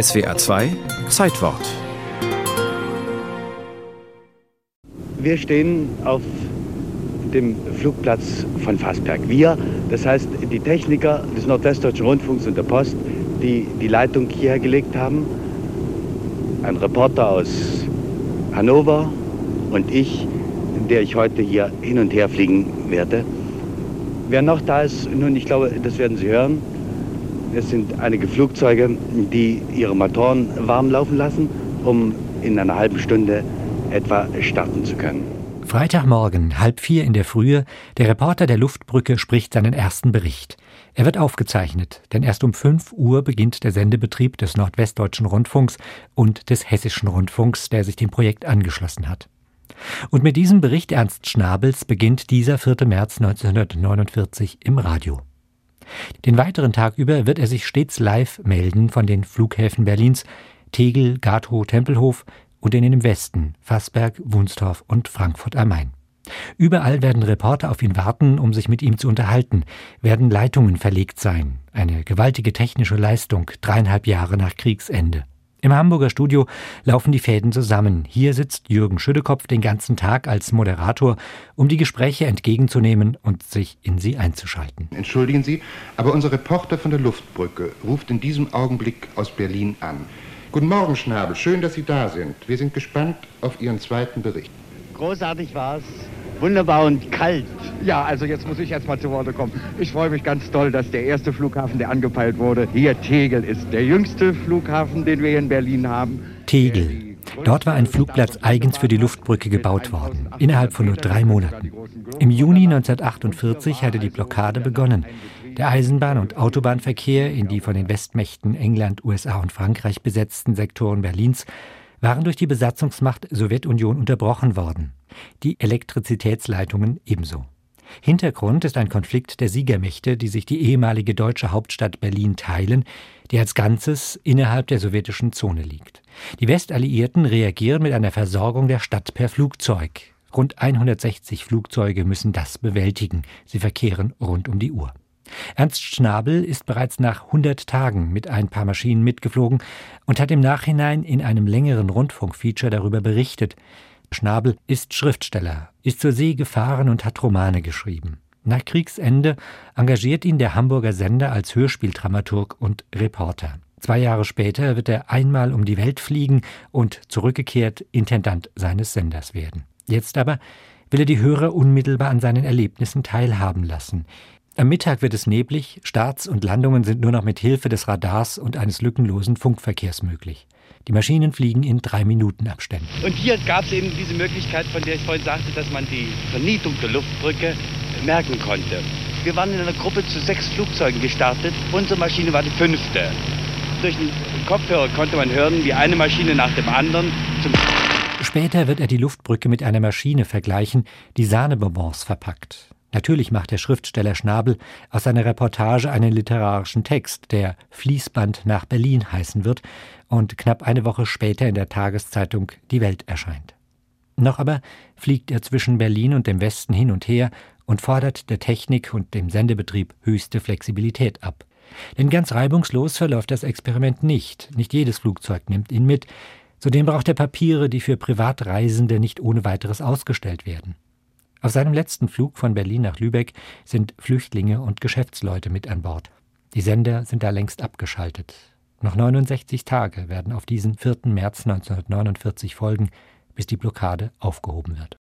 SWA 2 Zeitwort. Wir stehen auf dem Flugplatz von Fassberg. Wir, das heißt die Techniker des Nordwestdeutschen Rundfunks und der Post, die die Leitung hierher gelegt haben. Ein Reporter aus Hannover und ich, der ich heute hier hin und her fliegen werde. Wer noch da ist, nun, ich glaube, das werden Sie hören. Es sind einige Flugzeuge, die ihre Motoren warm laufen lassen, um in einer halben Stunde etwa starten zu können. Freitagmorgen, halb vier in der Frühe, der Reporter der Luftbrücke spricht seinen ersten Bericht. Er wird aufgezeichnet, denn erst um fünf Uhr beginnt der Sendebetrieb des Nordwestdeutschen Rundfunks und des Hessischen Rundfunks, der sich dem Projekt angeschlossen hat. Und mit diesem Bericht Ernst Schnabels beginnt dieser 4. März 1949 im Radio. Den weiteren Tag über wird er sich stets live melden von den Flughäfen Berlins, Tegel, Gatow, Tempelhof und in den Westen, Fassberg, Wunstorf und Frankfurt am Main. Überall werden Reporter auf ihn warten, um sich mit ihm zu unterhalten, werden Leitungen verlegt sein. Eine gewaltige technische Leistung, dreieinhalb Jahre nach Kriegsende. Im Hamburger Studio laufen die Fäden zusammen. Hier sitzt Jürgen Schüttekopf den ganzen Tag als Moderator, um die Gespräche entgegenzunehmen und sich in sie einzuschalten. Entschuldigen Sie, aber unser Reporter von der Luftbrücke ruft in diesem Augenblick aus Berlin an. Guten Morgen, Schnabel. Schön, dass Sie da sind. Wir sind gespannt auf Ihren zweiten Bericht. Großartig war es. Wunderbar und kalt. Ja, also jetzt muss ich erstmal zu Worte kommen. Ich freue mich ganz toll, dass der erste Flughafen, der angepeilt wurde, hier Tegel ist. Der jüngste Flughafen, den wir hier in Berlin haben. Tegel. Dort war ein Flugplatz eigens für die Luftbrücke gebaut worden, innerhalb von nur drei Monaten. Im Juni 1948 hatte die Blockade begonnen. Der Eisenbahn- und Autobahnverkehr in die von den Westmächten England, USA und Frankreich besetzten Sektoren Berlins waren durch die Besatzungsmacht Sowjetunion unterbrochen worden. Die Elektrizitätsleitungen ebenso. Hintergrund ist ein Konflikt der Siegermächte, die sich die ehemalige deutsche Hauptstadt Berlin teilen, die als Ganzes innerhalb der sowjetischen Zone liegt. Die Westalliierten reagieren mit einer Versorgung der Stadt per Flugzeug. Rund 160 Flugzeuge müssen das bewältigen. Sie verkehren rund um die Uhr. Ernst Schnabel ist bereits nach 100 Tagen mit ein paar Maschinen mitgeflogen und hat im Nachhinein in einem längeren Rundfunkfeature darüber berichtet. Schnabel ist Schriftsteller, ist zur See gefahren und hat Romane geschrieben. Nach Kriegsende engagiert ihn der Hamburger Sender als Hörspieldramaturg und Reporter. Zwei Jahre später wird er einmal um die Welt fliegen und zurückgekehrt Intendant seines Senders werden. Jetzt aber will er die Hörer unmittelbar an seinen Erlebnissen teilhaben lassen. Am Mittag wird es neblig, Starts und Landungen sind nur noch mit Hilfe des Radars und eines lückenlosen Funkverkehrs möglich. Die Maschinen fliegen in drei Minuten Abständen. Und hier gab es eben diese Möglichkeit, von der ich vorhin sagte, dass man die Vernietung der Luftbrücke merken konnte. Wir waren in einer Gruppe zu sechs Flugzeugen gestartet. Unsere Maschine war die fünfte. Durch den Kopfhörer konnte man hören, wie eine Maschine nach dem anderen zum Später wird er die Luftbrücke mit einer Maschine vergleichen, die Sahnebonbons verpackt. Natürlich macht der Schriftsteller Schnabel aus seiner Reportage einen literarischen Text, der Fließband nach Berlin heißen wird und knapp eine Woche später in der Tageszeitung Die Welt erscheint. Noch aber fliegt er zwischen Berlin und dem Westen hin und her und fordert der Technik und dem Sendebetrieb höchste Flexibilität ab. Denn ganz reibungslos verläuft das Experiment nicht. Nicht jedes Flugzeug nimmt ihn mit. Zudem braucht er Papiere, die für Privatreisende nicht ohne weiteres ausgestellt werden. Auf seinem letzten Flug von Berlin nach Lübeck sind Flüchtlinge und Geschäftsleute mit an Bord. Die Sender sind da längst abgeschaltet. Noch 69 Tage werden auf diesen 4. März 1949 folgen, bis die Blockade aufgehoben wird.